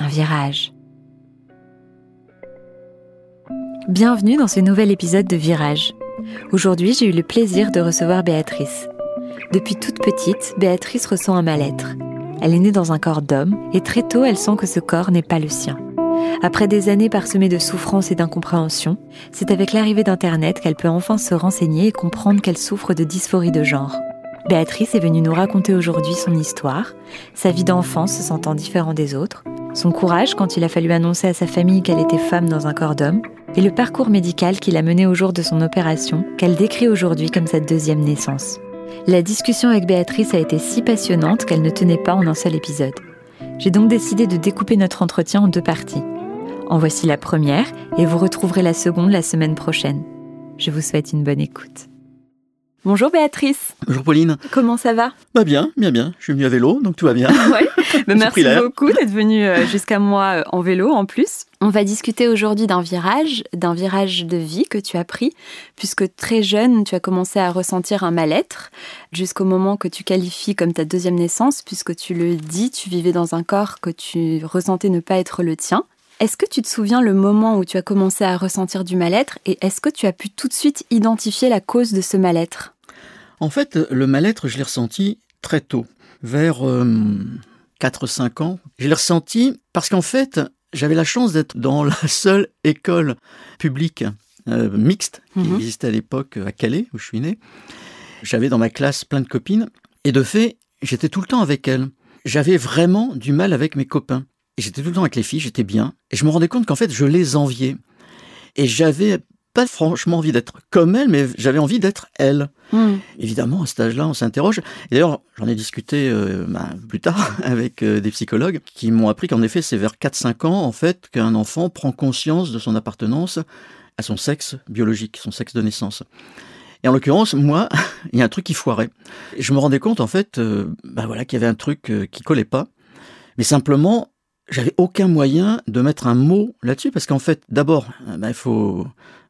un virage. Bienvenue dans ce nouvel épisode de Virage. Aujourd'hui, j'ai eu le plaisir de recevoir Béatrice. Depuis toute petite, Béatrice ressent un mal-être. Elle est née dans un corps d'homme et très tôt, elle sent que ce corps n'est pas le sien. Après des années parsemées de souffrances et d'incompréhension, c'est avec l'arrivée d'Internet qu'elle peut enfin se renseigner et comprendre qu'elle souffre de dysphorie de genre. Béatrice est venue nous raconter aujourd'hui son histoire, sa vie d'enfant se sentant différent des autres, son courage quand il a fallu annoncer à sa famille qu'elle était femme dans un corps d'homme, et le parcours médical qui l'a mené au jour de son opération, qu'elle décrit aujourd'hui comme sa deuxième naissance. La discussion avec Béatrice a été si passionnante qu'elle ne tenait pas en un seul épisode. J'ai donc décidé de découper notre entretien en deux parties. En voici la première et vous retrouverez la seconde la semaine prochaine. Je vous souhaite une bonne écoute. Bonjour Béatrice. Bonjour Pauline. Comment ça va? Bah bien, bien, bien. Je suis venu à vélo, donc tout va bien. ouais. Bah, merci beaucoup d'être venu euh, jusqu'à moi euh, en vélo en plus. On va discuter aujourd'hui d'un virage, d'un virage de vie que tu as pris, puisque très jeune, tu as commencé à ressentir un mal-être, jusqu'au moment que tu qualifies comme ta deuxième naissance, puisque tu le dis, tu vivais dans un corps que tu ressentais ne pas être le tien. Est-ce que tu te souviens le moment où tu as commencé à ressentir du mal-être et est-ce que tu as pu tout de suite identifier la cause de ce mal-être? En fait, le mal-être, je l'ai ressenti très tôt, vers 4-5 euh, ans. Je l'ai ressenti parce qu'en fait, j'avais la chance d'être dans la seule école publique euh, mixte qui mhm. existait à l'époque à Calais, où je suis né. J'avais dans ma classe plein de copines et de fait, j'étais tout le temps avec elles. J'avais vraiment du mal avec mes copains j'étais tout le temps avec les filles, j'étais bien. Et je me rendais compte qu'en fait, je les enviais. Et j'avais pas franchement envie d'être comme elles, mais j'avais envie d'être elles. Hmm. Évidemment, à cet âge-là, on s'interroge. Et d'ailleurs, j'en ai discuté euh, bah, plus tard avec euh, des psychologues qui m'ont appris qu'en effet, c'est vers 4-5 ans, en fait, qu'un enfant prend conscience de son appartenance à son sexe biologique, son sexe de naissance. Et en l'occurrence, moi, il y a un truc qui foirait. Et je me rendais compte, en fait, euh, bah voilà, qu'il y avait un truc qui collait pas. Mais simplement, j'avais aucun moyen de mettre un mot là-dessus parce qu'en fait, d'abord, euh, ben, il faut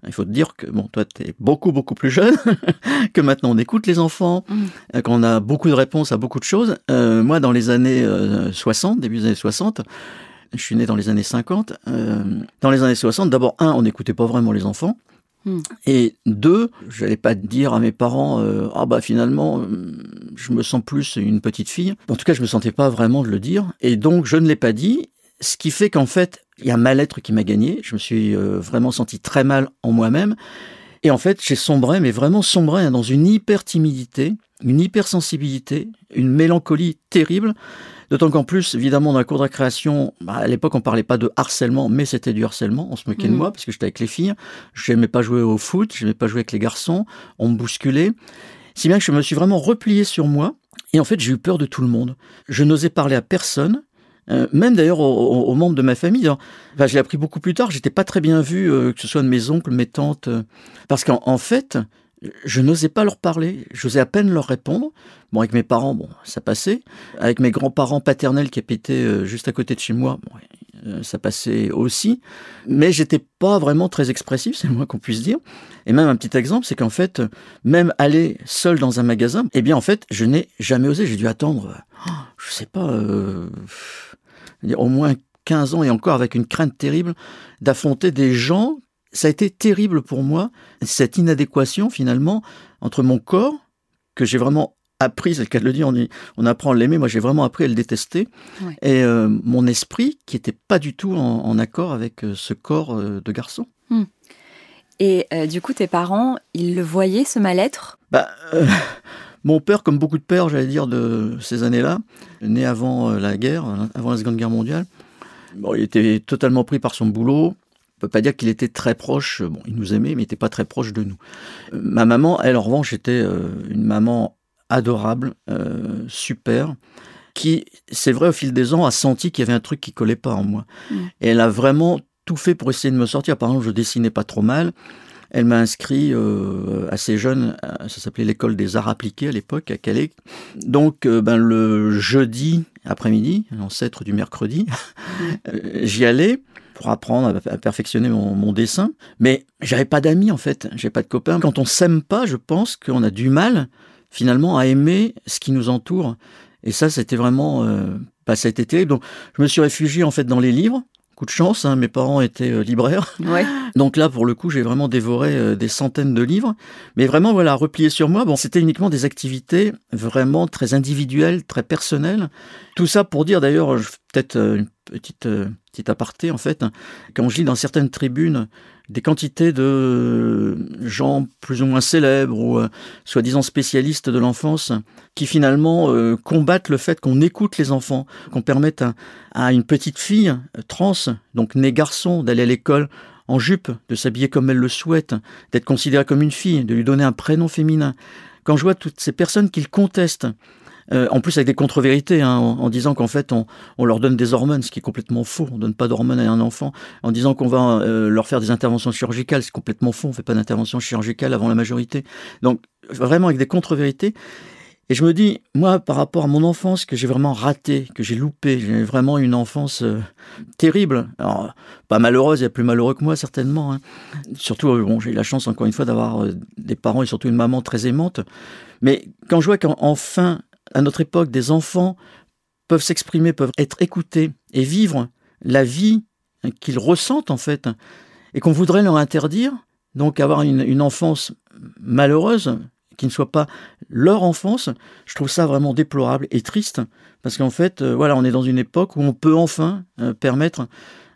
il faut te dire que bon, toi, tu es beaucoup beaucoup plus jeune, que maintenant on écoute les enfants, mmh. euh, qu'on a beaucoup de réponses à beaucoup de choses. Euh, moi, dans les années 60, début des années 60, je suis né dans les années 50. dans les années 60, d'abord un, on n'écoutait pas vraiment les enfants. Hmm. Et deux, je n'allais pas dire à mes parents, euh, ah bah finalement, euh, je me sens plus une petite fille. En tout cas, je me sentais pas vraiment de le dire. Et donc, je ne l'ai pas dit. Ce qui fait qu'en fait, il y a un mal-être qui m'a gagné. Je me suis euh, vraiment senti très mal en moi-même. Et en fait, j'ai sombré, mais vraiment sombré hein, dans une hyper timidité, une hypersensibilité, une mélancolie terrible. D'autant qu'en plus, évidemment, dans la cour de récréation, bah, à l'époque, on parlait pas de harcèlement, mais c'était du harcèlement. On se moquait de mmh. moi parce que j'étais avec les filles. Je n'aimais pas jouer au foot, je n'aimais pas jouer avec les garçons. On me bousculait. Si bien que je me suis vraiment replié sur moi. Et en fait, j'ai eu peur de tout le monde. Je n'osais parler à personne. Euh, même d'ailleurs aux, membres de ma famille. Enfin, je l'ai appris beaucoup plus tard. J'étais pas très bien vu, euh, que ce soit de mes oncles, mes tantes, euh, parce qu'en fait, je n'osais pas leur parler, j'osais à peine leur répondre. Bon, avec mes parents, bon, ça passait. Avec mes grands-parents paternels qui habitaient euh, juste à côté de chez moi, bon, euh, ça passait aussi. Mais j'étais pas vraiment très expressif, c'est le moins qu'on puisse dire. Et même un petit exemple, c'est qu'en fait, même aller seul dans un magasin, eh bien, en fait, je n'ai jamais osé. J'ai dû attendre, oh, je sais pas, euh, au moins 15 ans et encore avec une crainte terrible d'affronter des gens ça a été terrible pour moi, cette inadéquation finalement entre mon corps, que j'ai vraiment appris, c'est le cas de le dire, on, apprend à l'aimer, moi j'ai vraiment appris à le détester, et euh, mon esprit qui n'était pas du tout en, accord avec euh, ce corps euh, de garçon. Hmm. Et du coup, tes parents, ils le voyaient, ce mal-être? Bah, Mon père, comme beaucoup de pères, j'allais dire, de ces années-là, né avant la guerre, avant la Seconde Guerre mondiale, bon, il était totalement pris par son boulot, peut pas dire qu'il était très proche. Bon, il nous aimait, mais il n'était pas très proche de nous. Euh, ma maman, elle, en revanche, était euh, une maman adorable, euh, super, qui, c'est vrai, au fil des ans, a senti qu'il y avait un truc qui collait pas en moi. Et elle a vraiment tout fait pour essayer de me sortir. Par exemple, je dessinais pas trop mal. Elle m'a inscrit euh, assez jeune, ça s'appelait l'école des arts appliqués à l'époque, à Calais. Donc, euh, ben, le jeudi après-midi, l'ancêtre du mercredi, euh, j'y allais pour apprendre à, perfectionner mon, dessin. Mais j'avais pas d'amis en fait, j'avais pas de copains. Quand on s'aime pas, je pense qu'on a du mal finalement à aimer ce qui nous entoure. Et ça, c'était vraiment, euh, ça a été terrible. Donc, je me suis réfugié en fait dans les livres coup de chance, hein, mes parents étaient euh, libraires. Donc là, pour le coup, j'ai vraiment dévoré euh, des centaines de livres. Mais vraiment, voilà, replié sur moi, bon, c'était uniquement des activités vraiment très individuelles, très personnelles. Tout ça pour dire, d'ailleurs, peut-être euh, une petite, petite aparté, en fait, quand je lis dans certaines tribunes des quantités de gens plus ou moins célèbres ou euh, soi-disant spécialistes de l'enfance qui finalement euh, combattent le fait qu'on écoute les enfants, qu'on permette à, une petite fille euh, trans, donc née garçon, d'aller à l'école en jupe, de s'habiller comme elle le souhaite, d'être considérée comme une fille, de lui donner un prénom féminin. Quand je vois toutes ces personnes qui le contestent, euh, en plus avec des contre-vérités, hein, en, disant qu'en fait on, leur donne des hormones, ce qui est complètement faux. On donne pas d'hormones à un enfant. En disant qu'on va euh, leur faire des interventions chirurgicales, c'est complètement faux. On fait pas d'intervention chirurgicale avant la majorité. Donc vraiment avec des contre-vérités. Et je me dis, moi, par rapport à mon enfance, que j'ai vraiment raté, que j'ai loupé, j'ai vraiment une enfance euh, terrible. Alors, pas malheureuse, il y a plus malheureux que moi, certainement. Hein. Surtout, bon, j'ai eu la chance, encore une fois, d'avoir des parents et surtout une maman très aimante. Mais quand je vois qu'enfin, à notre époque, des enfants peuvent s'exprimer, peuvent être écoutés et vivre la vie qu'ils ressentent en fait, et qu'on voudrait leur interdire, donc avoir une, enfance malheureuse, qui ne soit pas leur enfance, je trouve ça vraiment déplorable et triste, parce qu'en fait, euh, voilà, on est dans une époque où on peut enfin euh, permettre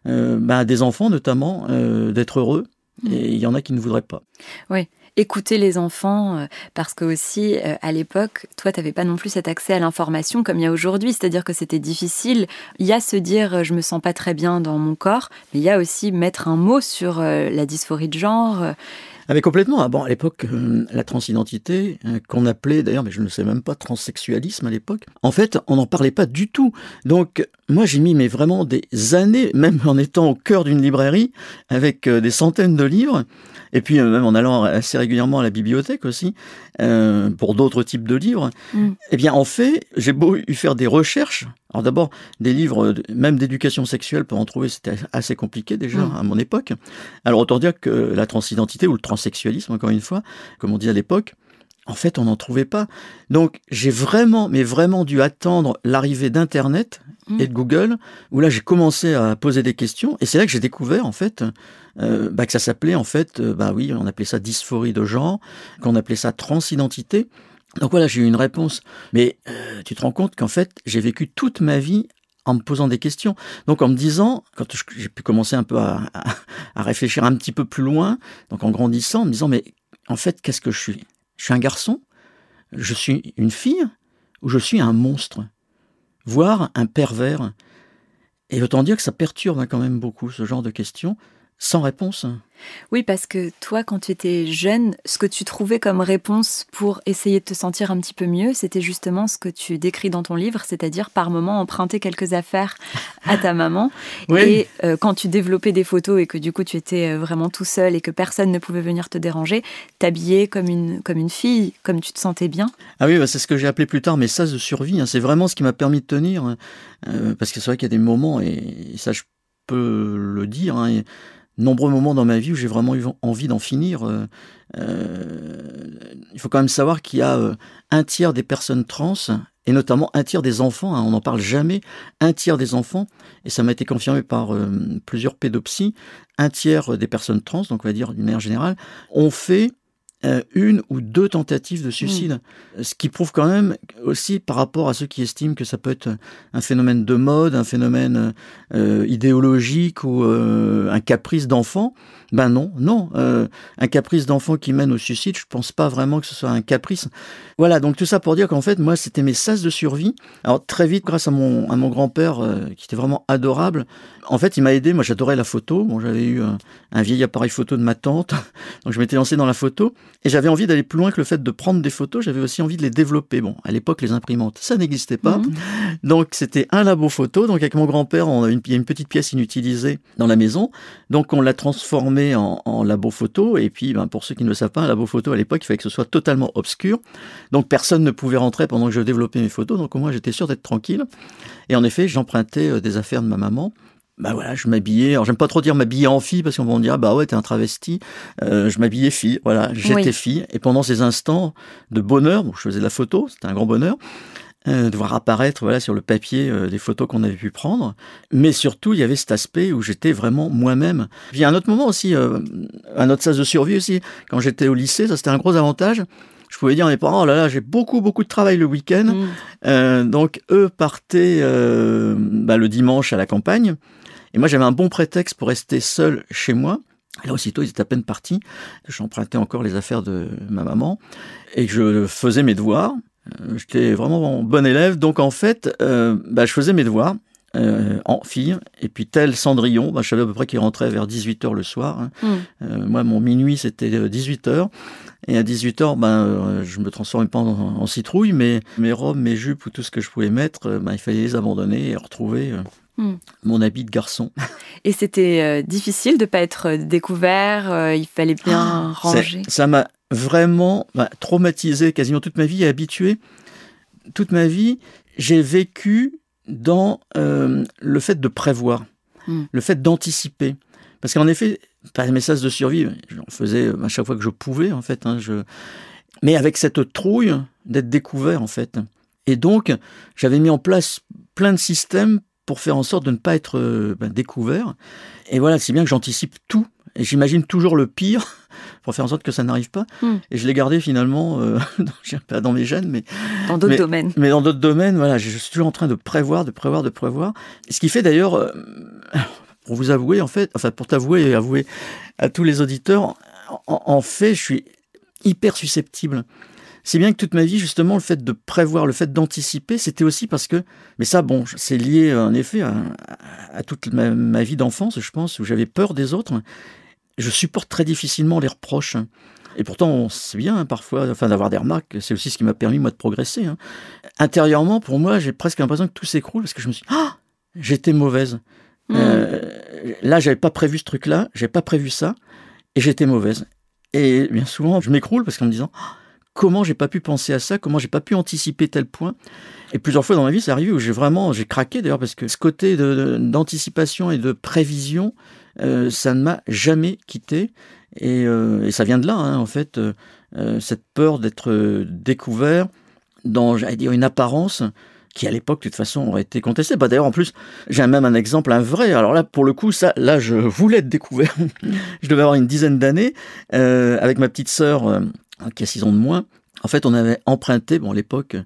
euh, bah, à des enfants notamment d'être heureux, mmh. et il y en a qui ne voudraient pas. Oui écouter les enfants, euh, parce que aussi, euh, à l'époque, toi, tu n'avais pas non plus cet accès à l'information comme il y a aujourd'hui, c'est-à-dire que c'était difficile. Il y a se dire, euh, je me sens pas très bien dans mon corps, mais il y a aussi mettre un mot sur la dysphorie de genre. Ah mais complètement. Ah bon, à l'époque, la transidentité, qu'on appelait d'ailleurs, mais je ne sais même pas, transsexualisme à l'époque, en fait, on n'en parlait pas du tout. Donc, moi, j'ai mis mais vraiment des années, même en étant au cœur d'une librairie, avec des centaines de livres, et puis euh, même en allant assez régulièrement à la bibliothèque aussi, euh, pour d'autres types de livres, mm. eh bien en fait, j'ai beau eu faire des recherches. Alors d'abord, des livres, même d'éducation sexuelle, pour en trouver, c'était assez compliqué déjà mm. à mon époque. Alors autant dire que la transidentité ou le transsexualisme, encore une fois, comme on dit à l'époque, en fait, on n'en trouvait pas. Donc, j'ai vraiment, mais vraiment dû attendre l'arrivée d'Internet mm. et de Google, où là, j'ai commencé à poser des questions. Et c'est là que j'ai découvert, en fait, euh, bah, que ça s'appelait, en fait, euh, bah oui, on appelait ça dysphorie de genre, qu'on appelait ça transidentité. Donc voilà, j'ai eu une réponse. Mais euh, tu te rends compte qu'en fait, j'ai vécu toute ma vie en me posant des questions. Donc en me disant, quand j'ai pu commencer un peu à, à, réfléchir un petit peu plus loin, donc en grandissant, en me disant, mais en fait, qu'est-ce que je suis? Je suis un garçon, je suis une fille, ou je suis un monstre, voire un pervers. Et autant dire que ça perturbe hein, quand même beaucoup ce genre de questions, sans réponse. Oui, parce que toi, quand tu étais jeune, ce que tu trouvais comme réponse pour essayer de te sentir un petit peu mieux, c'était justement ce que tu décris dans ton livre, c'est-à-dire par moment emprunter quelques affaires à ta maman. Et euh, quand tu développais des photos et que du coup tu étais euh, vraiment tout seul et que personne ne pouvait venir te déranger, t'habiller comme une, comme une fille, comme tu te sentais bien. Ah oui, bah, c'est ce que j'ai appelé plus tard mes sas de survie. Hein. C'est vraiment ce qui m'a permis de tenir. Hein. Euh, parce que c'est vrai qu'il y a des moments, et ça je peux le dire, hein, nombreux moments dans ma vie où j'ai vraiment eu envie d'en finir. Euh, euh, il faut quand même savoir qu'il y a euh, un tiers des personnes trans, et notamment un tiers des enfants, hein, on n'en parle jamais, un tiers des enfants, et ça m'a été confirmé par plusieurs pédopsies, un tiers des personnes trans, donc on va dire d'une manière générale, ont fait euh, une ou deux tentatives de suicide. Mm. Ce qui prouve quand même aussi par rapport à ceux qui estiment que ça peut être un phénomène de mode, un phénomène euh, idéologique ou euh, un caprice d'enfant. Ben non, non. un caprice d'enfant qui mène au suicide, je pense pas vraiment que ce soit un caprice. Voilà, donc tout ça pour dire qu'en fait, moi, c'était mes sas de survie. Alors très vite, grâce à mon, à mon grand-père, qui était vraiment adorable, en fait, il m'a aidé. Moi, j'adorais la photo. Bon, j'avais eu un, un vieil appareil photo de ma tante, donc je m'étais lancé dans la photo. Et j'avais envie d'aller plus loin que le fait de prendre des photos, j'avais aussi envie de les développer. Bon, à l'époque, les imprimantes, ça n'existait pas. Mhm. Donc, c'était un labo photo. Donc, avec mon grand-père, on a une, il y a une petite pièce inutilisée dans la maison. Donc, on l'a transformé en, en, labo photo. Et puis, ben, pour ceux qui ne le savent pas, un labo photo, à l'époque, il fallait que ce soit totalement obscur. Donc, personne ne pouvait rentrer pendant que je développais mes photos. Donc, moi, j'étais sûr d'être tranquille. Et en effet, j'empruntais euh, des affaires de ma maman bah voilà, je m'habillais. Alors j'aime pas trop dire m'habiller en fille parce qu'on va me dire bah ouais t'es un travesti. Euh, je m'habillais fille, voilà, j'étais fille. Et pendant ces instants de bonheur, je faisais de la photo, c'était un grand bonheur euh, de voir apparaître voilà sur le papier euh, des photos qu'on avait pu prendre. Mais surtout il y avait cet aspect où j'étais vraiment moi-même. Il y a un autre moment aussi, un autre sens de survie aussi. Quand j'étais au lycée, ça c'était un gros avantage je pouvais dire à mes parents, oh là là, j'ai beaucoup, beaucoup de travail le week-end. Mm. donc, eux partaient bah, le dimanche à la campagne. Et moi, j'avais un bon prétexte pour rester seul chez moi. Là, aussitôt, ils étaient à peine partis. J'empruntais encore les affaires de ma maman et je faisais mes devoirs. Euh, j'étais vraiment bon élève. Donc, en fait, euh, bah, je faisais mes devoirs. Euh, en fille. Et puis tel Cendrillon, bah, je savais à peu près qu'il rentrait vers 18h le soir. Hein. Euh, moi, mon minuit, c'était 18h. Et à 18h, ben, je me transformais pas en, citrouille, mais mes robes, mes jupes ou tout ce que je pouvais mettre, ben, il fallait les abandonner et retrouver Hmm. mon habit de garçon. Et c'était euh, difficile de ne pas être euh, découvert, euh, il fallait bien ah, ranger. Ça m'a vraiment bah, traumatisé quasiment toute ma vie et habitué. Toute ma vie, j'ai vécu dans le fait de prévoir, hmm. le fait d'anticiper. Parce qu'en effet, pas un message de survie, j'en faisais à chaque fois que je pouvais, en fait. Hein, je... Mais avec cette trouille d'être découvert, en fait. Et donc, j'avais mis en place plein de systèmes pour faire en sorte de ne pas être euh, ben, découvert. Et voilà, c'est bien que j'anticipe tout. Et j'imagine toujours le pire pour faire en sorte que ça n'arrive pas. Hmm. Et je l'ai gardé finalement, euh, pas dans mes gènes, mais dans d'autres domaines. Mais dans d'autres domaines, voilà, je suis toujours en train de prévoir, de prévoir, de prévoir. Ce qui fait d'ailleurs, euh, pour vous avouer en fait, enfin pour t'avouer et avouer à tous les auditeurs, en fait, je suis hyper susceptible. C'est bien que toute ma vie, justement, le fait de prévoir, le fait d'anticiper, c'était aussi parce que, mais ça, bon, c'est lié en effet à, toute ma, vie d'enfance, je pense, où j'avais peur des autres. Je supporte très difficilement les reproches. Et pourtant, c'est bien hein, parfois, enfin, d'avoir des remarques. C'est aussi ce qui m'a permis moi de progresser. Hein. Intérieurement, pour moi, j'ai presque l'impression que tout s'écroule parce que je me suis, dit, ah, j'étais mauvaise. Mmh. Euh, là, j'avais pas prévu ce truc-là, j'avais pas prévu ça, et j'étais mauvaise. Et bien souvent, je m'écroule parce qu'en me disant, ah, comment j'ai pas pu penser à ça, comment j'ai pas pu anticiper tel point. Et plusieurs fois dans ma vie, c'est arrivé où j'ai vraiment, j'ai craqué d'ailleurs parce que ce côté d'anticipation et de prévision, euh, ça ne m'a jamais quitté. Et, euh, et, ça vient de là, hein, en fait, euh, cette peur d'être découvert dans, j'allais dire, une apparence qui à l'époque, de toute façon, aurait été contestée. Bah, D'ailleurs, en plus, j'ai même un exemple, un vrai. Alors là, pour le coup, ça, là, je voulais être découvert. je devais avoir une dizaine d'années, avec ma petite sœur, qui a 6 ans de moins. En fait, on avait emprunté, bon, à l'époque,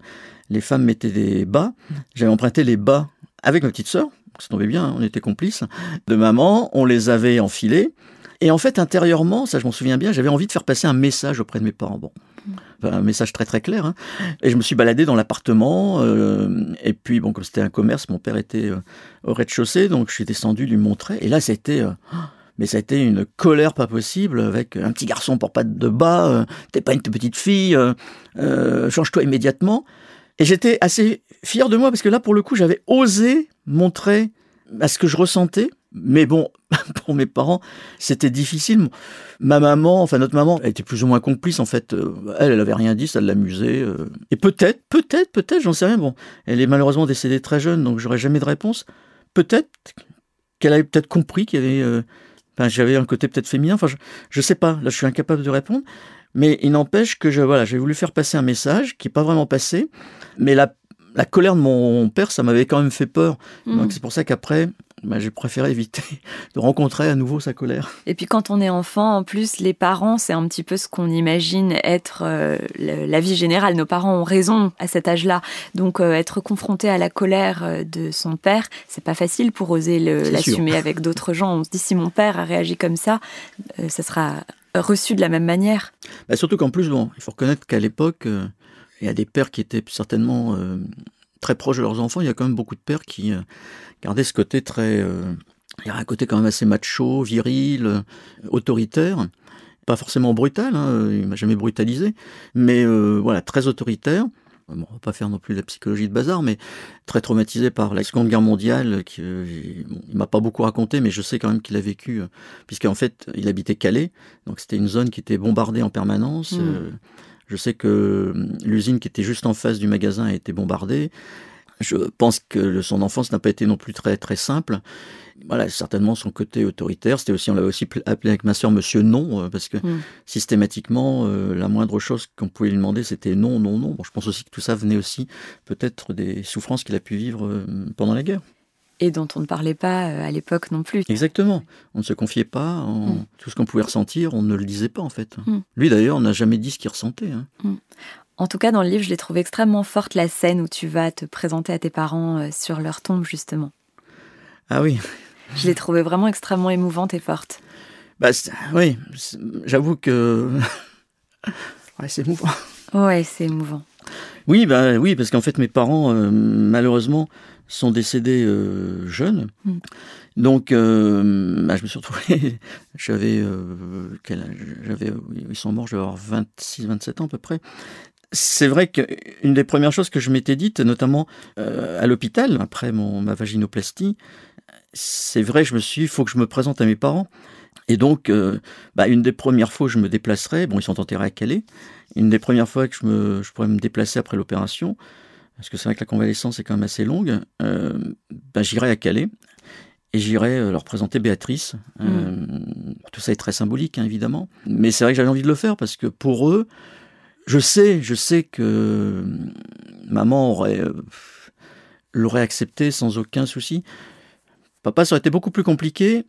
les femmes mettaient des bas. J'avais emprunté les bas avec ma petite sœur, ça tombait bien, on était complices, de maman, on les avait enfilés. Et en fait, intérieurement, ça je m'en souviens bien, j'avais envie de faire passer un message auprès de mes parents. Bon, un message très très clair. Hein. Et je me suis baladé dans l'appartement. Euh, et puis, bon, comme c'était un commerce, mon père était euh, au rez-de-chaussée, donc je suis descendu lui montrer. Et là, c'était... Euh, mais ça a été une colère pas possible avec un petit garçon pour pas de bas, euh, t'es pas une petite fille, euh, euh, change-toi immédiatement. Et j'étais assez fier de moi parce que là, pour le coup, j'avais osé montrer à ce que je ressentais. Mais bon, pour mes parents, c'était difficile. Ma maman, enfin notre maman, elle était plus ou moins complice en fait. Elle, elle avait rien dit, ça l'amusait. Et peut-être, peut-être, peut-être, j'en sais rien. Bon, elle est malheureusement décédée très jeune, donc j'aurais jamais de réponse. Peut-être qu'elle avait peut-être compris qu'il y avait j'avais un côté peut-être féminin. Enfin, je, ne sais pas. Là, je suis incapable de répondre. Mais il n'empêche que je, voilà, j'ai voulu faire passer un message qui n'est pas vraiment passé. Mais la, la colère de mon père, ça m'avait quand même fait peur. Mmh. Donc c'est pour ça qu'après, bah, j'ai préféré éviter de rencontrer à nouveau sa colère. Et puis quand on est enfant, en plus, les parents, c'est un petit peu ce qu'on imagine être euh, la vie générale. Nos parents ont raison à cet âge-là. Donc euh, être confronté à la colère euh, de son père, c'est pas facile pour oser l'assumer avec d'autres gens. On se dit si mon père a réagi comme ça, ça sera reçu de la même manière. Bah, surtout qu'en plus, bon, il faut reconnaître qu'à l'époque, il y a des pères qui étaient certainement très proches de leurs enfants. Il y a quand même beaucoup de pères qui garder ce côté très... Euh, il y a un côté quand même assez macho, viril, euh, autoritaire. pas forcément brutal, hein, il m'a jamais brutalisé, mais euh, voilà, très autoritaire. Bon, on va pas faire non plus la psychologie de bazar, mais très traumatisé par la Seconde Guerre mondiale. Qui, euh, il m'a pas beaucoup raconté, mais je sais quand même qu'il a vécu, euh, puisqu'en fait, il habitait Calais, donc c'était une zone qui était bombardée en permanence. Mm. Je sais que hum, l'usine qui était juste en face du magasin a été bombardée. Je pense que son enfance n'a pas été non plus très très simple. Voilà, certainement son côté autoritaire. C'était aussi, on l'avait aussi appelé avec ma sœur Monsieur Non, euh, parce que Mm. systématiquement, euh, la moindre chose qu'on pouvait lui demander, c'était non, non, non. Bon, je pense aussi que tout ça venait aussi peut-être des souffrances qu'il a pu vivre euh, pendant la guerre. Et dont on ne parlait pas euh, à l'époque non plus. Exactement. On ne se confiait pas. en- Mm. Tout ce qu'on pouvait ressentir, on ne le disait pas en fait. Mm. Lui d'ailleurs n'a jamais dit ce qu'il ressentait. hein. En tout cas, dans le livre, je l'ai trouvé extrêmement forte la scène où tu vas te présenter à tes parents euh, sur leur tombe, justement. Ah oui. Je l'ai trouvée vraiment extrêmement émouvante et forte. Bah, oui, j'avoue que ouais, c'est émouvant. Ouais, c'est émouvant. Oui, bah oui, parce qu'en fait mes parents euh, malheureusement sont décédés euh, jeunes. Mm. Donc euh, bah, je me suis retrouvé j'avais euh, j'avais ils sont morts, j'avais avoir 26 27 ans à peu près. C'est vrai qu'une des premières choses que je m'étais dites, notamment à l'hôpital, après mon, ma vaginoplastie, c'est vrai, je me suis dit, il faut que je me présente à mes parents. Et donc, euh, bah, une des premières fois où je me déplacerai, bon, ils sont enterrés à Calais, une des premières fois que je, me, je pourrais me déplacer après l'opération, parce que c'est vrai que la convalescence est quand même assez longue, euh, bah, j'irai à Calais et j'irai euh, leur présenter Béatrice. Euh, Tout ça est très symbolique, hein, évidemment. Mais c'est vrai que j'avais envie de le faire parce que pour eux, je sais, je sais que maman aurait euh, l'aurait accepté sans aucun souci. Papa, ça aurait été beaucoup plus compliqué.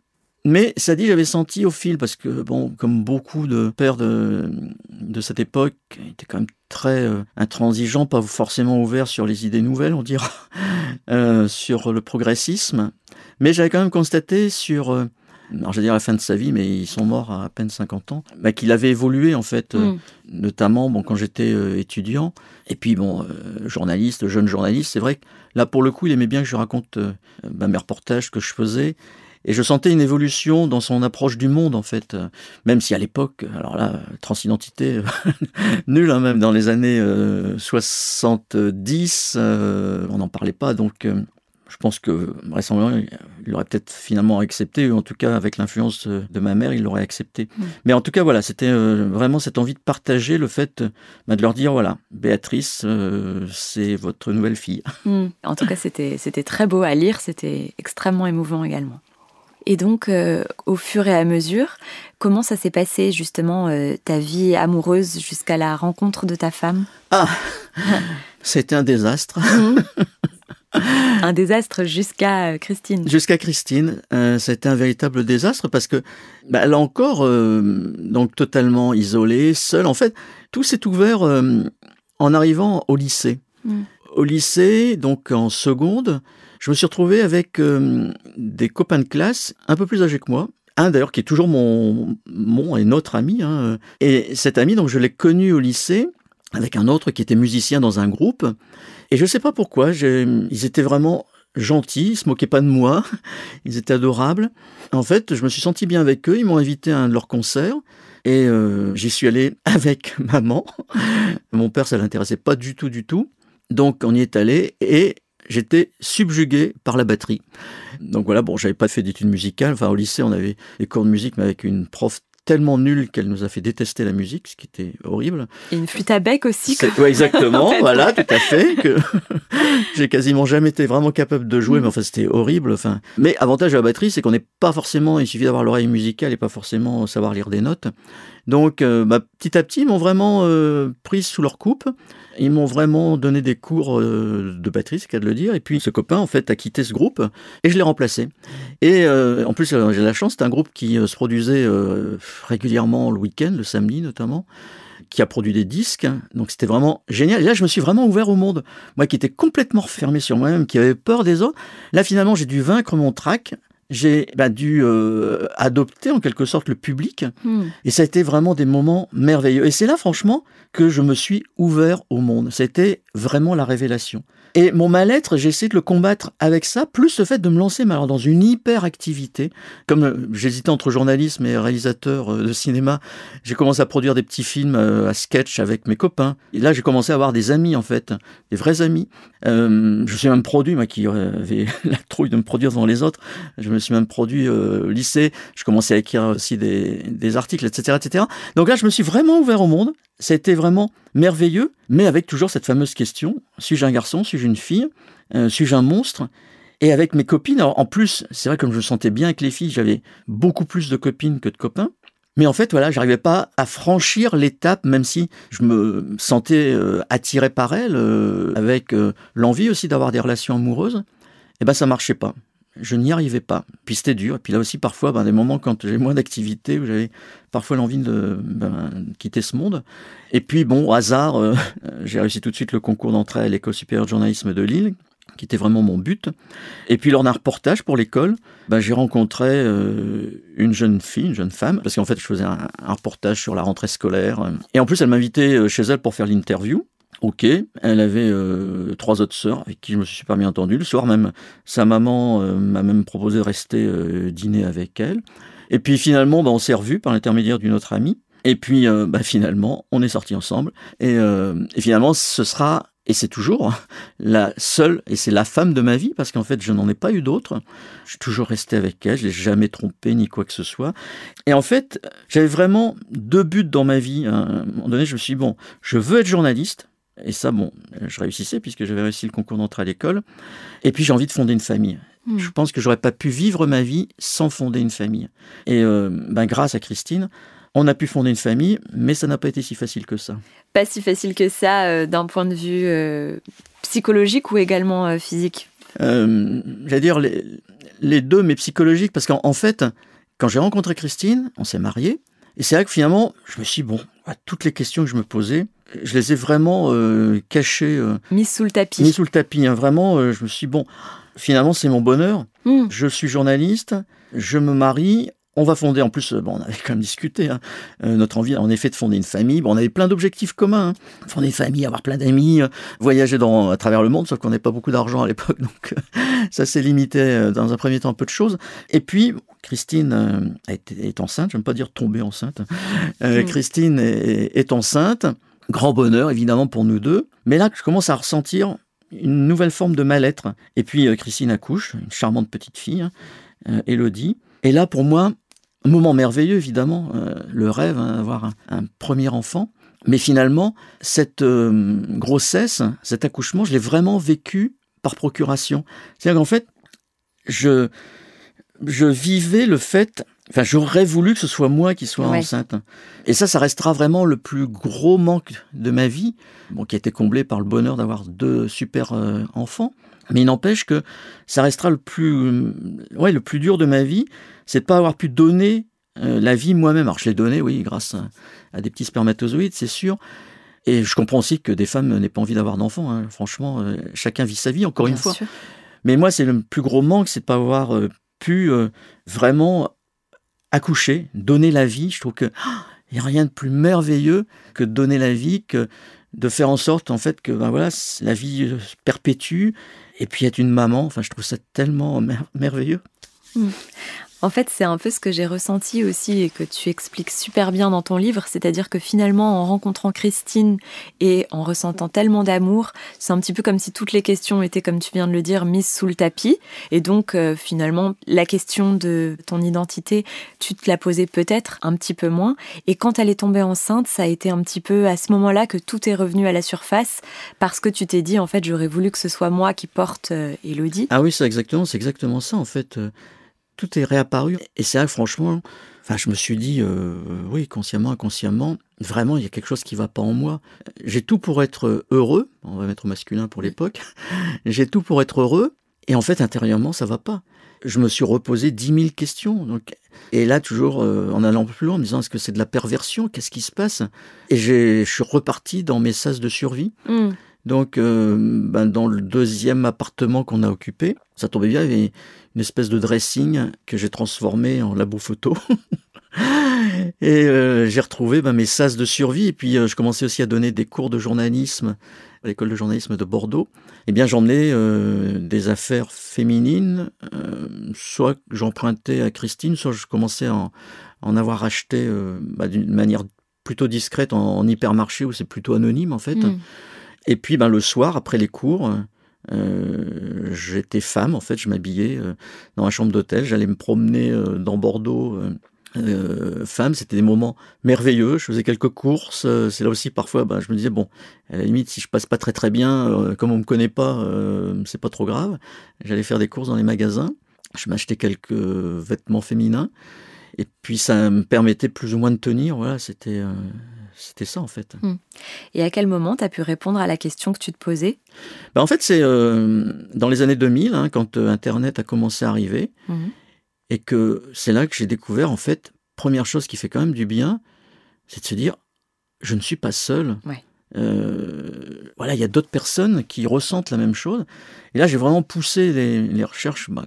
Mais ça dit, j'avais senti au fil, parce que, bon, comme beaucoup de pères de, de cette époque, ils étaient quand même très euh, intransigeants, pas forcément ouverts sur les idées nouvelles, on dira, euh, sur le progressisme. Mais j'avais quand même constaté sur, euh, alors je vais dire la fin de sa vie, mais ils sont morts à à peine 50 ans, bah, qu'il avait évolué en fait, euh, Mm. notamment bon, quand j'étais euh, étudiant, et puis bon, journaliste, jeune journaliste, c'est vrai que là pour le coup, il aimait bien que je raconte bah, mes reportages que je faisais. Et je sentais une évolution dans son approche du monde, en fait. Euh, Même si à l'époque, alors là, transidentité, euh, nulle, hein, même dans les années euh, 70, euh, on n'en parlait pas. Donc, euh, je pense que vraisemblablement, il aurait peut-être finalement accepté, ou en tout cas, avec l'influence euh, de ma mère, il l'aurait accepté. Mm. Mais en tout cas, voilà, c'était euh, vraiment cette envie de partager le fait euh, bah, de leur dire voilà, Béatrice, euh, c'est votre nouvelle fille. Mm. En tout cas, c'était très beau à lire, c'était extrêmement émouvant également. Et donc, euh, au fur et à mesure, comment ça s'est passé justement euh, ta vie amoureuse jusqu'à la rencontre de ta femme? Ah C'était un désastre. Un désastre jusqu'à euh, Christine. Jusqu'à Christine, euh, c'était un véritable désastre parce que bah, là encore, donc totalement isolée, seule. En fait, tout s'est ouvert en arrivant au lycée. Mm. Au lycée, donc en seconde, je me suis retrouvé avec euh, des copains de classe un peu plus âgés que moi. Un d'ailleurs qui est toujours mon, mon et notre ami. hein. Et cet ami, donc je l'ai connu au lycée avec un autre qui était musicien dans un groupe. Et je ne sais pas pourquoi, ils étaient vraiment gentils, ils se moquaient pas de moi, ils étaient adorables. En fait, je me suis senti bien avec eux, ils m'ont invité à un de leurs concerts. Et euh, j'y suis allé avec maman. Mon père, ça l'intéressait pas du tout, du tout. Donc on y est allé et j'étais subjugué par la batterie. Donc voilà, bon, j'avais pas fait d'études musicales. Enfin, au lycée, on avait des cours de musique, mais avec une prof tellement nulle qu'elle nous a fait détester la musique, ce qui était horrible. Et une flûte à bec aussi. C'est- ouais, exactement, En fait. voilà, tout à fait. Que j'ai quasiment jamais été vraiment capable de jouer, mais enfin c'était horrible. Enfin, mais avantage de la batterie, c'est qu'on n'est pas forcément, il suffit d'avoir l'oreille musicale et pas forcément savoir lire des notes. Donc, euh, bah, petit à petit, ils m'ont vraiment euh, prise sous leur coupe. Ils m'ont vraiment donné des cours euh, de batterie, c'est cas de le dire. Et puis, ce copain, en fait, a quitté ce groupe et je l'ai remplacé. Et euh, en plus, euh, j'ai la chance, c'est un groupe qui se produisait régulièrement le week-end, le samedi notamment qui a produit des disques. Donc c'était vraiment génial. Et là, je me suis vraiment ouvert au monde. Moi qui étais complètement refermé sur moi-même, qui avait peur des autres. Là, finalement, j'ai dû vaincre mon trac. J'ai bah, dû euh, adopter en quelque sorte le public. Mm. Et ça a été vraiment des moments merveilleux. Et c'est là, franchement, que je me suis ouvert au monde. C'était vraiment la révélation. Et mon mal-être, j'ai essayé de le combattre avec ça, plus le fait de me lancer alors, dans une hyper-activité. Comme euh, j'hésitais entre journalisme et réalisateur euh, de cinéma, j'ai commencé à produire des petits films euh, à sketch avec mes copains. Et là, j'ai commencé à avoir des amis, en fait, des vrais amis. Euh, je me suis même produit, moi qui avait la trouille de me produire devant les autres, je me suis même produit au lycée. Je commençais à écrire aussi des, des articles, etc., etc. Donc là, je me suis vraiment ouvert au monde. Été vraiment merveilleux, mais avec toujours cette fameuse question, suis-je un garçon, suis-je une fille, euh, suis-je un monstre? Et avec mes copines, en plus, c'est vrai comme je me sentais bien avec les filles, j'avais beaucoup plus de copines que de copains. Mais en fait, voilà, j'arrivais pas à franchir l'étape, même si je me sentais euh, attiré par elles, euh, avec l'envie aussi d'avoir des relations amoureuses. Et eh ben, ça marchait pas je n'y arrivais pas. Puis c'était dur. Et puis là aussi, parfois, ben, des moments quand j'ai moins d'activité, où j'avais parfois l'envie de ben, quitter ce monde. Et puis, bon, au hasard, euh, j'ai réussi tout de suite le concours d'entrée à l'école supérieure de journalisme de Lille, qui était vraiment mon but. Et puis, lors d'un reportage pour l'école, ben, j'ai rencontré euh, une jeune fille, une jeune femme, parce qu'en fait, je faisais un, un, reportage sur la rentrée scolaire. Et en plus, elle m'invitait euh, chez elle pour faire l'interview. Ok, elle avait euh, trois autres sœurs avec qui je me suis super bien entendu. Le soir même, sa maman euh, m'a même proposé de rester euh, dîner avec elle. Et puis finalement, bah, on s'est revus par l'intermédiaire d'une autre amie. Et puis bah, finalement, on est sortis ensemble. Et, et finalement, ce sera, et c'est toujours, la seule, et c'est la femme de ma vie, parce qu'en fait, je n'en ai pas eu d'autre. Je suis toujours resté avec elle, je l'ai jamais trompée ni quoi que ce soit. Et en fait, j'avais vraiment deux buts dans ma vie. À un moment donné, je me suis dit, bon, je veux être journaliste et ça, bon, je réussissais puisque j'avais réussi le concours d'entrée à l'école. Et puis j'ai envie de fonder une famille. Hmm. Je pense que j'aurais pas pu vivre ma vie sans fonder une famille. Et euh, ben, grâce à Christine, on a pu fonder une famille, mais ça n'a pas été si facile que ça. Pas si facile que ça euh, d'un point de vue euh, psychologique ou également physique J'allais dire les, les, deux, mais psychologiques, parce qu'en fait, quand j'ai rencontré Christine, on s'est mariés. Et c'est là que finalement, je me suis dit, bon, à toutes les questions que je me posais, je les ai vraiment euh, cachées. Euh, mis sous le tapis. Mis sous le tapis. Hein. Vraiment, euh, je me suis dit, bon, finalement, c'est mon bonheur. Hmm. Je suis journaliste, je me marie. On va fonder, en plus, bon, on avait quand même discuté, hein, notre envie, en effet, de fonder une famille. Bon, on avait plein d'objectifs communs. Hein. Fonder une famille, avoir plein d'amis, voyager dans, à travers le monde, sauf qu'on n'avait pas beaucoup d'argent à l'époque, donc ça s'est limité dans un premier temps à peu de choses. Et puis, Christine est, enceinte, je ne pas dire tomber enceinte. Hmm. Christine est enceinte. Grand bonheur, évidemment, pour nous deux. Mais là, je commence à ressentir une nouvelle forme de mal-être. Et puis, euh, Christine accouche, une charmante petite fille, hein, euh, Elodie. Et là, pour moi, un moment merveilleux, évidemment, euh, le rêve hein, d'avoir un, premier enfant. Mais finalement, cette grossesse, cet accouchement, je l'ai vraiment vécu par procuration. C'est-à-dire qu'en fait, je, je vivais le fait Enfin, j'aurais voulu que ce soit moi qui sois enceinte. Et ça, ça restera vraiment le plus gros manque de ma vie, bon, qui a été comblé par le bonheur d'avoir deux super euh, enfants. Mais il n'empêche que ça restera le plus, ouais, le plus dur de ma vie, c'est de pas avoir pu donner euh, la vie moi-même. Alors, je l'ai donné, oui, grâce à, des petits spermatozoïdes, c'est sûr. Et je comprends aussi que des femmes n'aient pas envie d'avoir d'enfants. Hein. Franchement, euh, chacun vit sa vie, encore une fois. Mais moi, c'est le plus gros manque, c'est de pas avoir pu vraiment accoucher, donner la vie. Je trouve que il n'y a rien de plus merveilleux que de donner la vie, que de faire en sorte en fait que ben voilà, la vie perpétue et puis être une maman. Enfin, je trouve ça tellement merveilleux. Mmh. En fait, c'est un peu ce que j'ai ressenti aussi et que tu expliques super bien dans ton livre, c'est-à-dire que finalement, en rencontrant Christine et en ressentant tellement d'amour, c'est un petit peu comme si toutes les questions étaient, comme tu viens de le dire, mises sous le tapis. Et donc, euh, finalement, la question de ton identité, tu te la posais peut-être un petit peu moins. Et quand elle est tombée enceinte, ça a été un petit peu à ce moment-là que tout est revenu à la surface parce que tu t'es dit, en fait, j'aurais voulu que ce soit moi qui porte euh, Elodie. Ah oui, c'est exactement, c'est exactement ça, en fait. Euh, tout est réapparu. Et c'est vrai, franchement, enfin, je me suis dit, euh, oui, consciemment, inconsciemment, vraiment, il y a quelque chose qui va pas en moi. J'ai tout pour être heureux, on va mettre au masculin pour l'époque, j'ai tout pour être heureux, et en fait, intérieurement, ça va pas. Je me suis reposé dix mille questions. Donc, et là, toujours euh, en allant plus loin, en me disant est-ce que c'est de la perversion? Qu'est-ce qui se passe? Et je suis reparti dans mes sas de survie. Mmh. Donc, euh, ben, dans le deuxième appartement qu'on a occupé, ça tombait bien, il y avait une espèce de dressing que j'ai transformé en labo photo. et euh, j'ai retrouvé bah, mes sas de survie. Et puis, euh, je commençais aussi à donner des cours de journalisme à l'école de journalisme de Bordeaux. Eh bien, j'emmenais des affaires féminines. soit j'empruntais à Christine, soit je commençais à en, avoir acheté bah, d'une manière plutôt discrète en, hypermarché où c'est plutôt anonyme en fait. Hmm. Et puis, ben, le soir, après les cours, euh, j'étais femme, en fait, je m'habillais euh, dans la chambre d'hôtel, j'allais me promener euh, dans Bordeaux. femme, c'était des moments merveilleux. Je faisais quelques courses. c'est là aussi parfois, ben, je me disais bon, à la limite, si je passe pas très très bien, comme on me connaît pas, c'est pas trop grave. J'allais faire des courses dans les magasins. Je m'achetais quelques vêtements féminins. Et puis ça me permettait plus ou moins de tenir. Voilà, c'était c'était ça en fait. Hmm. Et à quel moment tu as pu répondre à la question que tu te posais? Ben, En fait, c'est euh, dans les années 2000, hein, quand euh, Internet a commencé à arriver, hmm. et que c'est là que j'ai découvert, en fait, première chose qui fait quand même du bien, c'est de se dire, je ne suis pas seul. Euh, voilà, il y a d'autres personnes qui ressentent la même chose. Et là, j'ai vraiment poussé les, recherches bah,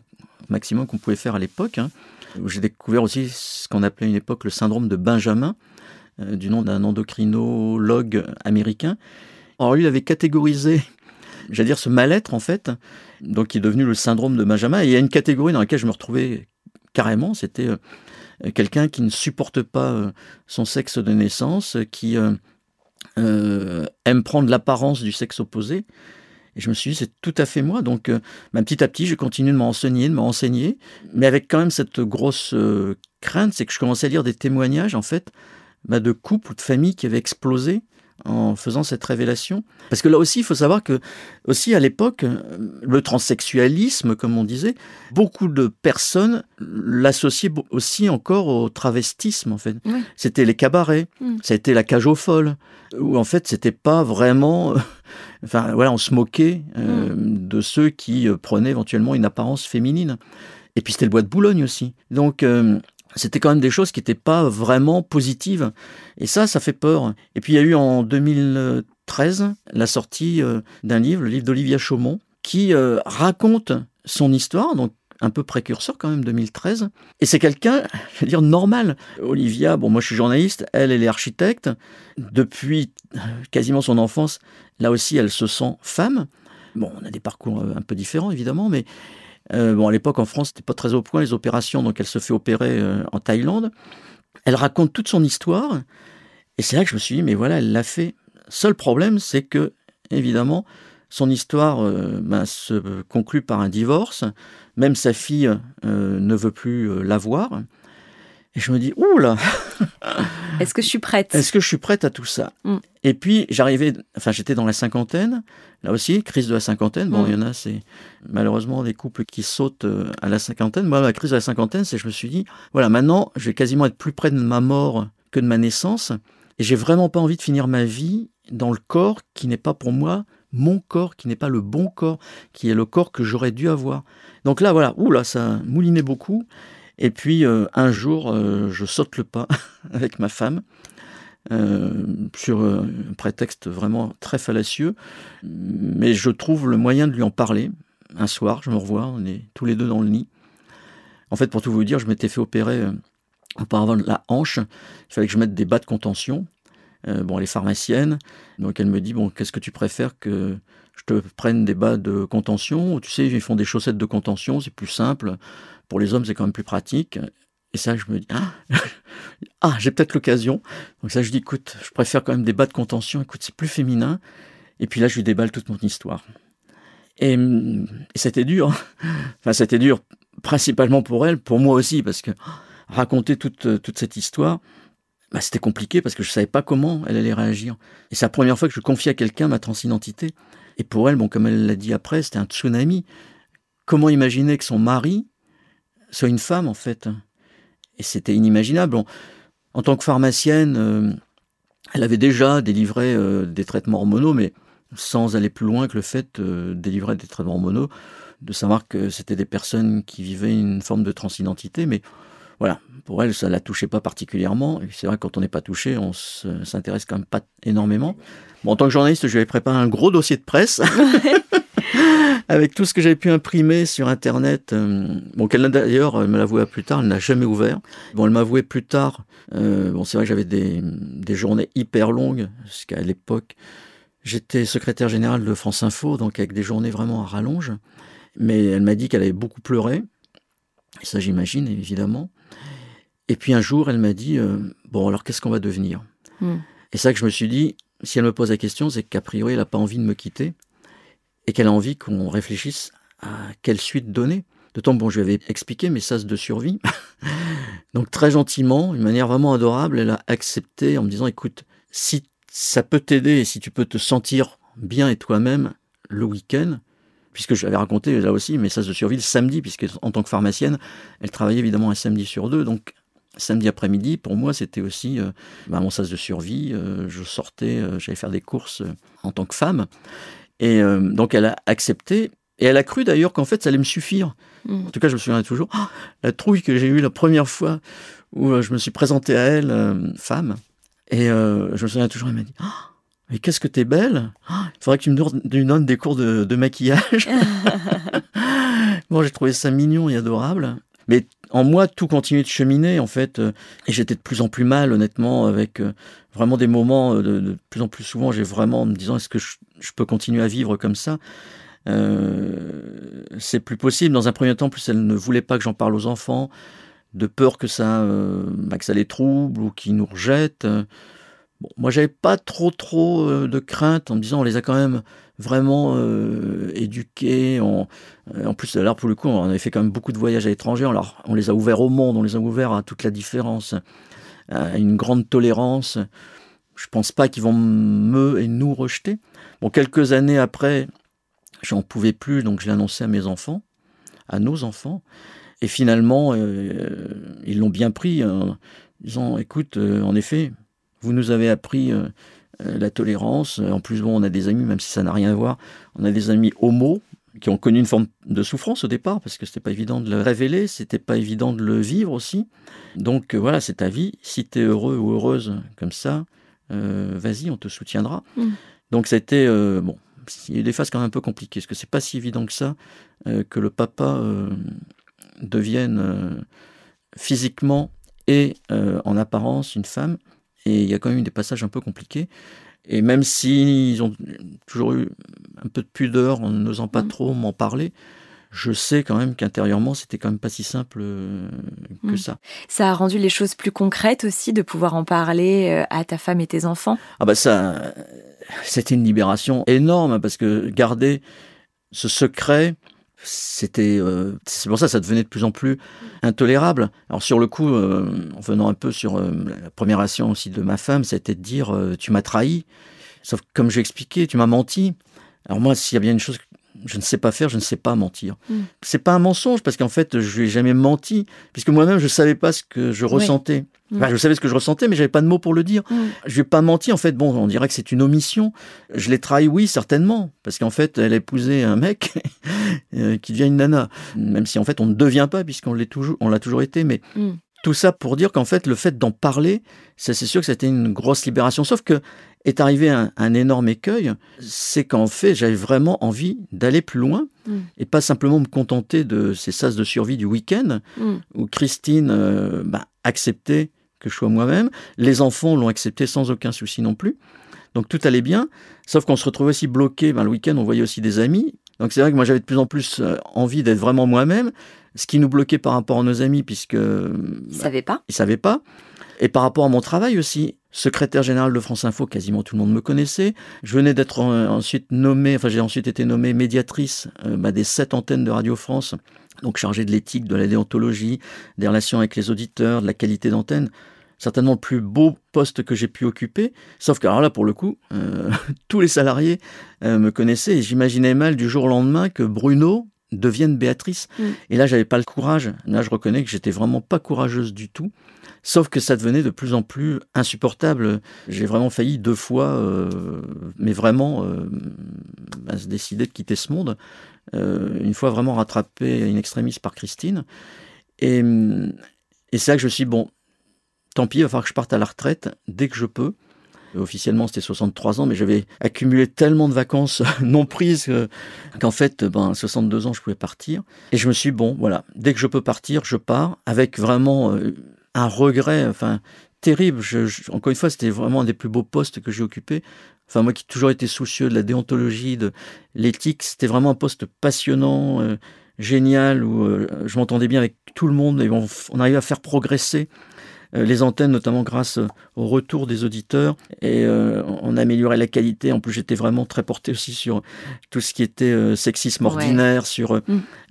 maximum qu'on pouvait faire à l'époque. Hein, où j'ai découvert aussi ce qu'on appelait à une époque le syndrome de Benjamin, du nom d'un endocrinologue américain. Alors lui, il avait catégorisé, j'allais dire, ce mal-être, en fait, donc qui est devenu le syndrome de Benjamin. Et il y a une catégorie dans laquelle je me retrouvais carrément, c'était euh, quelqu'un qui ne supporte pas euh, son sexe de naissance, qui aime prendre l'apparence du sexe opposé. Et je me suis dit, c'est tout à fait moi. Donc, ben, petit à petit, j'ai continué de m'enseigner, de m'enseigner, mais avec quand même cette grosse crainte, c'est que je commençais à lire des témoignages, en fait, bah, de couples ou de familles qui avaient explosé en faisant cette révélation. Parce que là aussi, il faut savoir que, aussi à l'époque, le transsexualisme, comme on disait, beaucoup de personnes l'associaient aussi encore au travestisme, en fait. C'était les cabarets, mm. ça a été la cage aux folles, où en fait, c'était pas vraiment. enfin, voilà, on se moquait euh, mm. de ceux qui euh, prenaient éventuellement une apparence féminine. Et puis c'était le bois de Boulogne aussi. Donc, euh, c'était quand même des choses qui n'étaient pas vraiment positives. Et ça, ça fait peur. Et puis il y a eu en 2013 la sortie euh, d'un livre, le livre d'Olivia Chaumont, qui euh, raconte son histoire, donc un peu précurseur quand même 2013. Et c'est quelqu'un, je veux dire, normal. Olivia, bon, moi je suis journaliste, elle, elle est architecte. Depuis euh, quasiment son enfance, là aussi, elle se sent femme. Bon, on a des parcours un peu différents, évidemment, mais euh, bon, à l'époque, en France, c'était pas très au point les opérations, donc elle se fait opérer euh, en Thaïlande. Elle raconte toute son histoire, et c'est là que je me suis dit, mais voilà, elle l'a fait. Seul problème, c'est que, évidemment, son histoire euh, ben, se conclut par un divorce. Même sa fille ne veut plus la voir. Et je me dis, ouh là Est-ce que je suis prête? Est-ce que je suis prête à tout ça? Mm. Et puis, j'arrivais, enfin, j'étais dans la cinquantaine, là aussi, crise de la cinquantaine. Bon, mm. il y en a, c'est malheureusement des couples qui sautent euh, à la cinquantaine. Moi, la crise de la cinquantaine, c'est je me suis dit, voilà, maintenant, je vais quasiment être plus près de ma mort que de ma naissance. Et j'ai vraiment pas envie de finir ma vie dans le corps qui n'est pas pour moi mon corps, qui n'est pas le bon corps, qui est le corps que j'aurais dû avoir. Donc là, voilà, ouh là, ça moulinait beaucoup. Et puis euh, un jour, euh, je saute le pas avec ma femme euh, sur un prétexte vraiment très fallacieux, mais je trouve le moyen de lui en parler. Un soir, je me revois, on est tous les deux dans le nid. En fait, pour tout vous dire, je m'étais fait opérer auparavant de la hanche. Il fallait que je mette des bas de contention. bon, elle est pharmacienne, donc elle me dit bon, qu'est-ce que tu préfères que je te prenne des bas de contention Tu sais, ils font des chaussettes de contention, c'est plus simple. Pour les hommes, c'est quand même plus pratique. Et ça, je me dis, ah, ah j'ai peut-être l'occasion. Donc ça, je dis, écoute, je préfère quand même des bas de contention. Écoute, c'est plus féminin. Et puis là, je lui déballe toute mon histoire. Et, c'était dur. Hein. Enfin, c'était dur principalement pour elle, pour moi aussi, parce que raconter toute, toute cette histoire, bah, c'était compliqué parce que je ne savais pas comment elle allait réagir. Et c'est la première fois que je confie à quelqu'un ma transidentité. Et pour elle, bon, comme elle l'a dit après, c'était un tsunami. Comment imaginer que son mari soit une femme, en fait? Et c'était inimaginable. En, tant que pharmacienne, euh, elle avait déjà délivré euh, des traitements hormonaux, mais sans aller plus loin que le fait euh, de délivrer des traitements hormonaux, de savoir que c'était des personnes qui vivaient une forme de transidentité, mais voilà, pour elle, ça ne la touchait pas particulièrement. Et c'est vrai que quand on n'est pas touché, on s'intéresse quand même pas énormément. Bon, en tant que journaliste, je lui ai préparé un gros dossier de presse. avec tout ce que j'avais pu imprimer sur Internet. Euh, bon, qu'elle d'ailleurs, elle me l'avouait plus tard, elle n'a jamais ouvert. Bon, elle m'avouait plus tard. Euh, bon, c'est vrai que j'avais des, des, journées hyper longues, parce qu'à l'époque, j'étais secrétaire général de France Info, donc avec des journées vraiment à rallonge. Mais elle m'a dit qu'elle avait beaucoup pleuré. Et ça, j'imagine, évidemment. Et puis un jour, elle m'a dit euh, Bon, alors qu'est-ce qu'on va devenir? Hmm. Et ça que je me suis dit si elle me pose la question, c'est qu'a priori, elle n'a pas envie de me quitter et qu'elle a envie qu'on réfléchisse à quelle suite donner. D'autant que bon, je lui avais expliqué mes sas de survie. Donc très gentiment, d'une manière vraiment adorable, elle a accepté en me disant écoute, si ça peut t'aider et si tu peux te sentir bien et toi-même le week-end, puisque je l'avais raconté là aussi mes sas de survie le samedi, puisque en tant que pharmacienne, elle travaillait évidemment un samedi sur deux, donc samedi après-midi, pour moi, c'était aussi euh, bah, mon sas de survie. Euh, je sortais, euh, j'allais faire des courses en tant que femme. Et donc, elle a accepté. Et elle a cru d'ailleurs qu'en fait, ça allait me suffire. Mm. En tout cas, je me souviens toujours. Ah, la trouille que j'ai eue la première fois où je me suis présenté à elle, femme. Et je me souviens toujours, elle m'a dit ah, Mais qu'est-ce que t'es belle Il faudrait que tu me donnes des cours de, de maquillage. bon, j'ai trouvé ça mignon et adorable. Mais en moi, tout continuait de cheminer, en fait. Euh, et j'étais de plus en plus mal, honnêtement, avec euh, vraiment des moments, euh, de, plus en plus souvent, j'ai vraiment en me disant, est-ce que je, peux continuer à vivre comme ça? C'est plus possible. Dans un premier temps, plus elle ne voulait pas que j'en parle aux enfants, de peur que ça, bah, que ça les trouble ou qu'ils nous rejettent. Bon, moi, j'avais pas trop trop de crainte en me disant, on les a quand même vraiment euh, éduqués. Euh, en plus, là, pour le coup, on avait fait quand même beaucoup de voyages à l'étranger. On, les a ouverts au monde, on les a ouverts à toute la différence, à une grande tolérance. Je pense pas qu'ils vont me et nous rejeter. Bon, quelques années après, j'en pouvais plus, donc je annoncé à mes enfants, à nos enfants. Et finalement, euh, ils l'ont bien pris, en disant, écoute, en effet, vous nous avez appris euh, la tolérance. En plus, bon, on a des amis, même si ça n'a rien à voir, on a des amis homo qui ont connu une forme de souffrance au départ, parce que c'était pas évident de le révéler, c'était pas évident de le vivre aussi. Donc euh, voilà, c'est ta vie. Si tu es heureux ou heureuse comme ça, euh, vas-y, on te soutiendra. Mm. Donc c'était bon. Il y a des phases quand même un peu compliquées, parce que c'est pas si évident que ça que le papa devienne physiquement et en apparence une femme. Et il y a quand même eu des passages un peu compliqués. Et même s'ils ont toujours eu un peu de pudeur en n'osant pas mm. trop m'en parler, je sais quand même qu'intérieurement, c'était quand même pas si simple euh, que mm. ça. Ça a rendu les choses plus concrètes aussi de pouvoir en parler euh, à ta femme et tes enfants? Ah bah ça, c'était une libération énorme parce que garder ce secret, c'était euh, c'est pour ça que ça devenait de plus en plus intolérable. Alors sur le coup, euh, en venant un peu sur euh, la première action aussi de ma femme, c'était de dire tu m'as trahi. Sauf que comme j'ai expliqué, tu m'as menti. Alors moi, s'il y a bien une chose je ne sais pas faire, je ne sais pas mentir. Ce mm. C'est pas un mensonge parce qu'en fait, je lui ai jamais menti puisque moi-même je savais pas ce que je ressentais. Mm. je savais ce que je ressentais, mais j'avais pas de mots pour le dire. Je mm. Je lui ai pas menti. En fait, bon, on dirait que c'est une omission. Je l'ai trahi, oui, certainement, parce qu'en fait, elle a épousé un mec euh, qui devient une nana, même si en fait on ne devient pas puisqu'on l'est toujours, on l'a toujours été. Mais tout ça pour dire qu'en fait, le fait d'en parler, c'est sûr que c'était une grosse libération. Sauf que est arrivé un, énorme écueil, c'est qu'en fait, j'avais vraiment envie d'aller plus loin mm. et pas simplement me contenter de ces sas de survie du week-end mm. où Christine euh, bah, acceptait que je sois moi-même. Les enfants l'ont accepté sans aucun souci non plus. Donc tout allait bien, sauf qu'on se retrouvait aussi bloqué. Ben, le week-end, on voyait aussi des amis. Donc c'est vrai que moi, j'avais de plus en plus euh, envie d'être vraiment moi-même ce qui nous bloquait par rapport à nos amis, puisque... Ils ne savaient pas. Ils savaient pas. Et par rapport à mon travail aussi, secrétaire général de France Info, quasiment tout le monde me connaissait. Je venais d'être ensuite nommé, enfin j'ai ensuite été nommé médiatrice euh, bah, des sept antennes de Radio France, donc chargée de l'éthique, de la déontologie, des relations avec les auditeurs, de la qualité d'antenne certainement le plus beau poste que j'ai pu occuper. Sauf que alors là, pour le coup, euh, tous les salariés euh, me connaissaient et j'imaginais mal du jour au lendemain que Bruno, devienne Béatrice. Mm. Et là, j'avais pas le courage. Là, je reconnais que j'étais vraiment pas courageuse du tout. Sauf que ça devenait de plus en plus insupportable. J'ai vraiment failli deux fois, euh, mais vraiment, se décider de quitter ce monde. Une fois vraiment rattrapé in extremis par Christine. Et, et c'est là que je me suis dit, bon, tant pis, il va falloir que je parte à la retraite dès que je peux. Officiellement, c'était 63 ans, mais j'avais accumulé tellement de vacances non prises qu'en fait, ben, 62 ans, je pouvais partir. Et je me suis dit, bon, voilà, dès que je peux partir, je pars, avec vraiment euh, un regret, enfin, terrible. encore une fois, c'était vraiment un des plus beaux postes que j'ai occupé. Enfin, moi qui toujours été soucieux de la déontologie, de l'éthique, c'était vraiment un poste passionnant, euh, génial, où euh, je m'entendais bien avec tout le monde et on, arrivait à faire progresser euh, les antennes, notamment grâce au retour des auditeurs, et on améliorait la qualité. En plus, j'étais vraiment très porté aussi sur tout ce qui était sexisme ordinaire, sur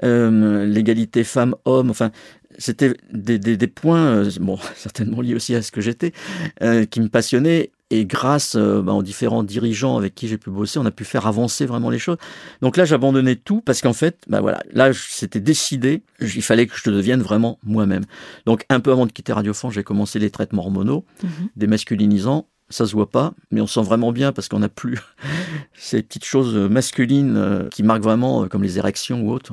mmh. l'égalité femmes-hommes. Enfin, c'était des, des, points, bon, certainement liés aussi à ce que j'étais, qui me passionnaient et grâce euh, bah, aux différents dirigeants avec qui j'ai pu bosser, on a pu faire avancer vraiment les choses. Donc là, j'abandonnais tout parce qu'en fait, bah voilà, là, c'était décidé, il fallait que je devienne vraiment moi-même. Donc un peu avant de quitter Radio France, j'ai commencé les traitements hormonaux, mhm. des masculinisants. Ça se voit pas, mais on sent vraiment bien parce qu'on n'a plus ces petites choses masculines euh, qui marquent vraiment, euh, comme les érections ou autres,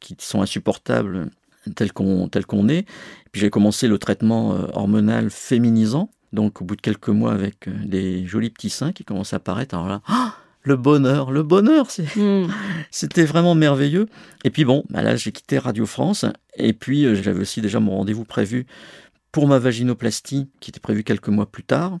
qui sont insupportables tel qu'on tel qu'on est. Puis j'ai commencé le traitement hormonal féminisant donc au bout de quelques mois avec euh, des jolis petits seins qui commencent à apparaître, alors là, ah, le bonheur, le bonheur, hmm. c'était vraiment merveilleux. Et puis bon, bah là j'ai quitté Radio France et puis euh, j'avais aussi déjà mon rendez-vous prévu pour ma vaginoplastie qui était prévu quelques mois plus tard.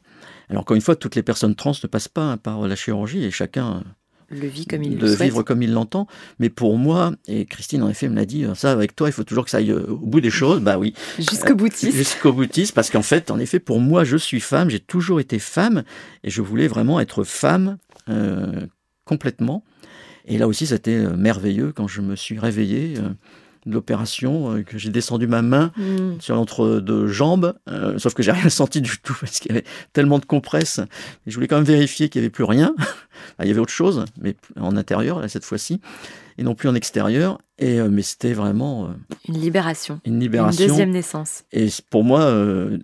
Alors encore une fois, toutes les personnes trans ne passent pas hein, par la chirurgie et chacun le vit comme il de vivre comme il l'entend. Mais pour moi, et Christine en effet me l'a dit, ça avec toi, il faut toujours que ça aille euh, au bout des choses. Bah oui. Jusqu'au boutiste. Jusqu'au boutiste, parce qu'en fait, en effet, pour moi, je suis femme, j'ai toujours été femme, et je voulais vraiment être femme euh, complètement. Et là aussi, c'était euh, merveilleux quand je me suis réveillé de l'opération, euh, que j'ai descendu ma main mm. sur l'entre-deux jambes, euh, sauf que j'ai rien senti du tout parce qu'il y avait tellement de compresses. Et je voulais quand même vérifier qu'il n'y avait plus rien. il y avait autre chose, mais en intérieur, là, cette fois-ci, et non plus en extérieur. Et, euh, mais c'était vraiment... une libération. Une libération. Une deuxième naissance. Et pour moi,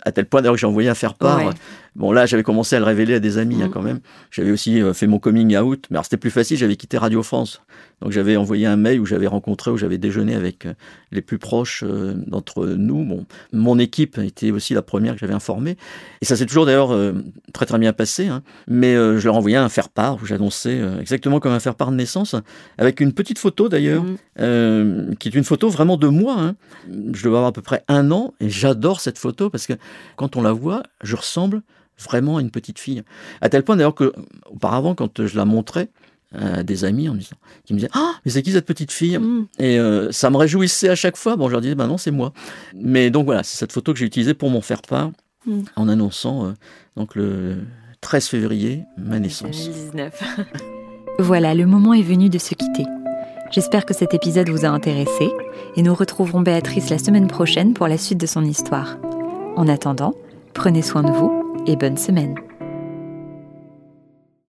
à tel point d'ailleurs que j'ai envoyé à faire part. Bon, là, j'avais commencé à le révéler à des amis hein, mm. quand même. J'avais aussi fait mon coming out. Mais alors, c'était plus facile, j'avais quitté Radio France. Donc j'avais envoyé un mail où j'avais rencontré, où j'avais déjeuné avec euh, les plus proches euh, d'entre nous. Bon, mon équipe était aussi la première que j'avais informée. Et ça s'est toujours d'ailleurs euh, très très bien passé. Hein. Mais je leur envoyais un faire-part où j'annonçais exactement comme un faire-part de naissance, avec une petite photo d'ailleurs, mmh. qui est une photo vraiment de moi. Hein. Je devais avoir à peu près un an et j'adore cette photo parce que quand on la voit, je ressemble vraiment à une petite fille. À tel point d'ailleurs que auparavant, quand je la montrais, euh, des amis en me disant, qui me disaient Ah, mais c'est qui cette petite fille mm. Et euh, ça me réjouissait à chaque fois. Bon, je leur disais Bah non, c'est moi. Mais donc voilà, c'est cette photo que j'ai utilisée pour m'en faire part mm. en annonçant euh, donc le 13 février ma naissance. 2019. voilà, le moment est venu de se quitter. J'espère que cet épisode vous a intéressé et nous retrouverons Béatrice la semaine prochaine pour la suite de son histoire. En attendant, prenez soin de vous et bonne semaine.